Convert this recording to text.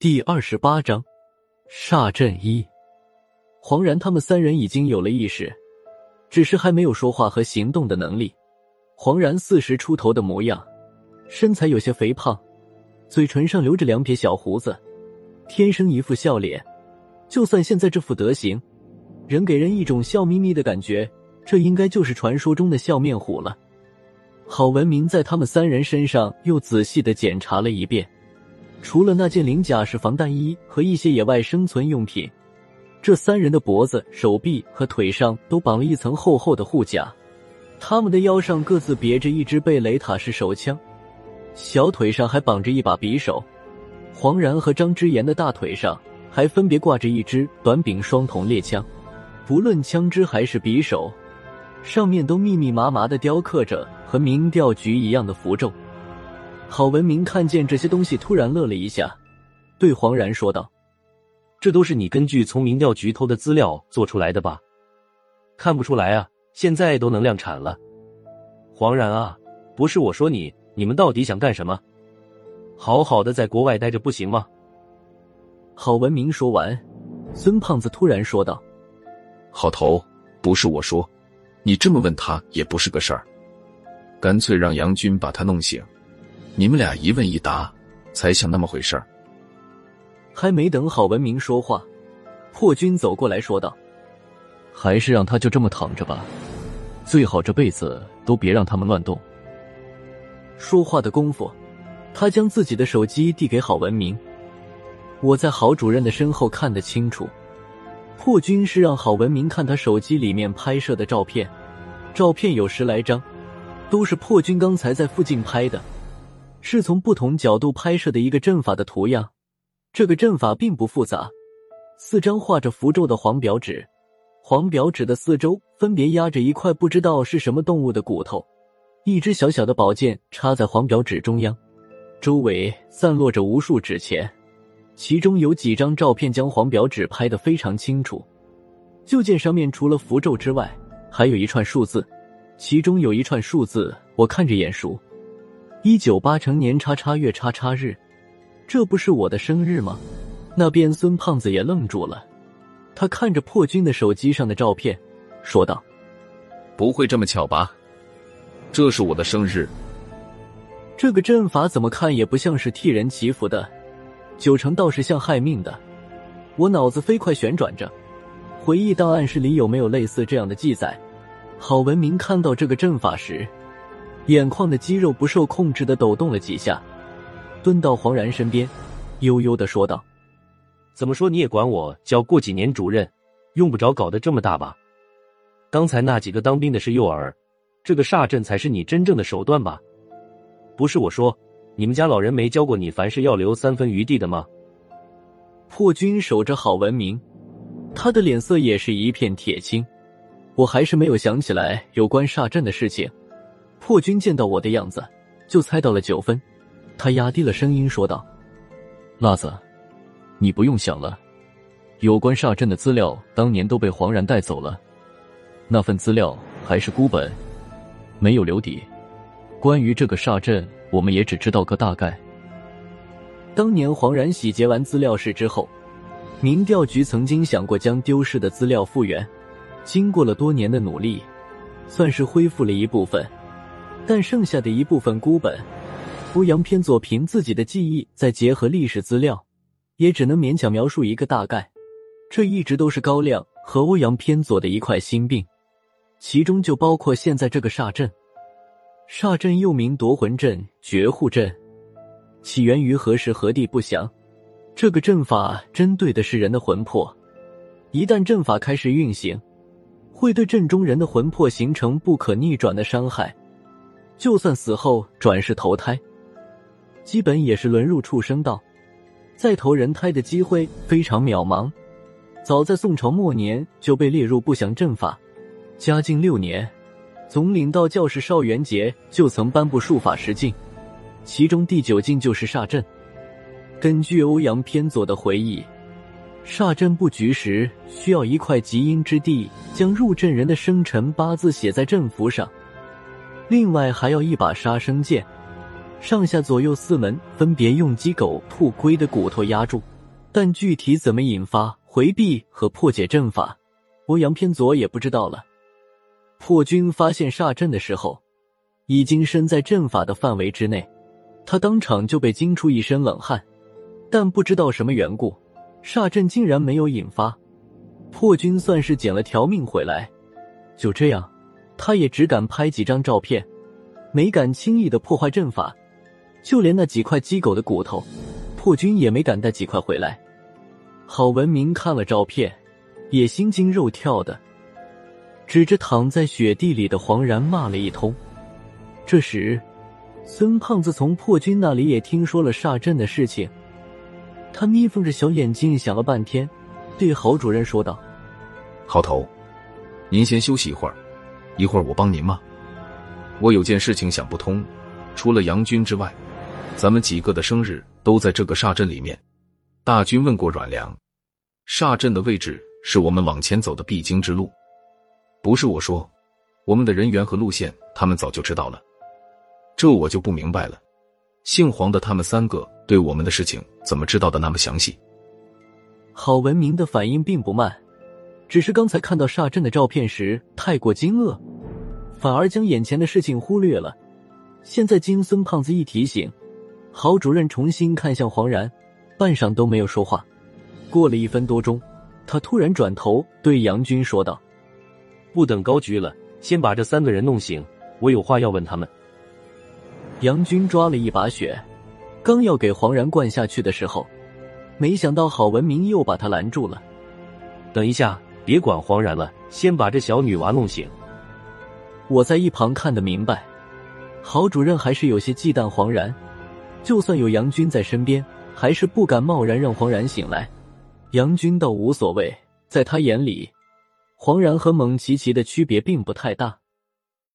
第二十八章煞阵一。黄然他们三人已经有了意识，只是还没有说话和行动的能力。黄然四十出头的模样，身材有些肥胖，嘴唇上留着两撇小胡子，天生一副笑脸。就算现在这副德行，仍给人一种笑眯眯的感觉。这应该就是传说中的笑面虎了。郝文明在他们三人身上又仔细的检查了一遍，除了那件鳞甲式防弹衣和一些野外生存用品，这三人的脖子、手臂和腿上都绑了一层厚厚的护甲，他们的腰上各自别着一支贝雷塔式手枪，小腿上还绑着一把匕首。黄然和张之言的大腿上还分别挂着一支短柄双筒猎枪，不论枪支还是匕首。上面都密密麻麻的雕刻着和明调局一样的符咒。郝文明看见这些东西，突然乐了一下，对黄然说道：“这都是你根据从民调局偷的资料做出来的吧？看不出来啊，现在都能量产了。黄然啊，不是我说你，你们到底想干什么？好好的在国外待着不行吗？”郝文明说完，孙胖子突然说道：“郝头，不是我说。”你这么问他也不是个事儿，干脆让杨军把他弄醒，你们俩一问一答，才像那么回事儿。还没等郝文明说话，破军走过来说道：“还是让他就这么躺着吧，最好这辈子都别让他们乱动。”说话的功夫，他将自己的手机递给郝文明。我在郝主任的身后看得清楚。破军是让郝文明看他手机里面拍摄的照片，照片有十来张，都是破军刚才在附近拍的，是从不同角度拍摄的一个阵法的图样。这个阵法并不复杂，四张画着符咒的黄表纸，黄表纸的四周分别压着一块不知道是什么动物的骨头，一只小小的宝剑插在黄表纸中央，周围散落着无数纸钱。其中有几张照片将黄表纸拍得非常清楚，就见上面除了符咒之外，还有一串数字，其中有一串数字我看着眼熟，一九八成年叉叉月叉叉日，这不是我的生日吗？那边孙胖子也愣住了，他看着破军的手机上的照片，说道：“不会这么巧吧？这是我的生日。这个阵法怎么看也不像是替人祈福的。”九成倒是像害命的，我脑子飞快旋转着，回忆档案室里有没有类似这样的记载。郝文明看到这个阵法时，眼眶的肌肉不受控制的抖动了几下，蹲到黄然身边，悠悠的说道：“怎么说你也管我叫过几年主任，用不着搞得这么大吧？刚才那几个当兵的是诱饵，这个煞阵才是你真正的手段吧？不是我说。”你们家老人没教过你凡事要留三分余地的吗？破军守着郝文明，他的脸色也是一片铁青。我还是没有想起来有关煞阵的事情。破军见到我的样子，就猜到了九分。他压低了声音说道：“辣子，你不用想了，有关煞阵的资料当年都被黄然带走了，那份资料还是孤本，没有留底。关于这个煞阵。”我们也只知道个大概。当年黄然洗劫完资料室之后，民调局曾经想过将丢失的资料复原，经过了多年的努力，算是恢复了一部分，但剩下的一部分孤本，欧阳偏左凭自己的记忆再结合历史资料，也只能勉强描述一个大概。这一直都是高亮和欧阳偏左的一块心病，其中就包括现在这个煞阵。煞阵又名夺魂阵、绝户阵，起源于何时何地不详。这个阵法针对的是人的魂魄，一旦阵法开始运行，会对阵中人的魂魄形成不可逆转的伤害。就算死后转世投胎，基本也是沦入畜生道，再投人胎的机会非常渺茫。早在宋朝末年就被列入不祥阵法，嘉靖六年。总领道教士邵元节就曾颁布术法十禁，其中第九禁就是煞阵。根据欧阳偏左的回忆，煞阵布局时需要一块极阴之地，将入阵人的生辰八字写在阵符上，另外还要一把杀生剑。上下左右四门分别用鸡、狗、兔、龟的骨头压住，但具体怎么引发、回避和破解阵法，欧阳偏左也不知道了。破军发现煞阵的时候，已经身在阵法的范围之内，他当场就被惊出一身冷汗。但不知道什么缘故，煞阵竟然没有引发。破军算是捡了条命回来。就这样，他也只敢拍几张照片，没敢轻易的破坏阵法。就连那几块鸡狗的骨头，破军也没敢带几块回来。郝文明看了照片，也心惊肉跳的，指着躺在雪地里的黄然骂了一通。这时，孙胖子从破军那里也听说了煞阵的事情，他眯缝着小眼睛想了半天，对郝主任说道：“郝头，您先休息一会儿，一会儿我帮您吗？我有件事情想不通，除了杨军之外。”咱们几个的生日都在这个煞阵里面。大军问过阮良，煞阵的位置是我们往前走的必经之路。不是我说，我们的人员和路线他们早就知道了。这我就不明白了，姓黄的他们三个对我们的事情怎么知道的那么详细？郝文明的反应并不慢，只是刚才看到煞阵的照片时太过惊愕，反而将眼前的事情忽略了。现在金孙胖子一提醒。郝主任重新看向黄然，半晌都没有说话。过了一分多钟，他突然转头对杨军说道：“不等高局了，先把这三个人弄醒，我有话要问他们。”杨军抓了一把血，刚要给黄然灌下去的时候，没想到郝文明又把他拦住了。“等一下，别管黄然了，先把这小女娃弄醒。”我在一旁看得明白，郝主任还是有些忌惮黄然。就算有杨军在身边，还是不敢贸然让黄然醒来。杨军倒无所谓，在他眼里，黄然和蒙奇奇的区别并不太大。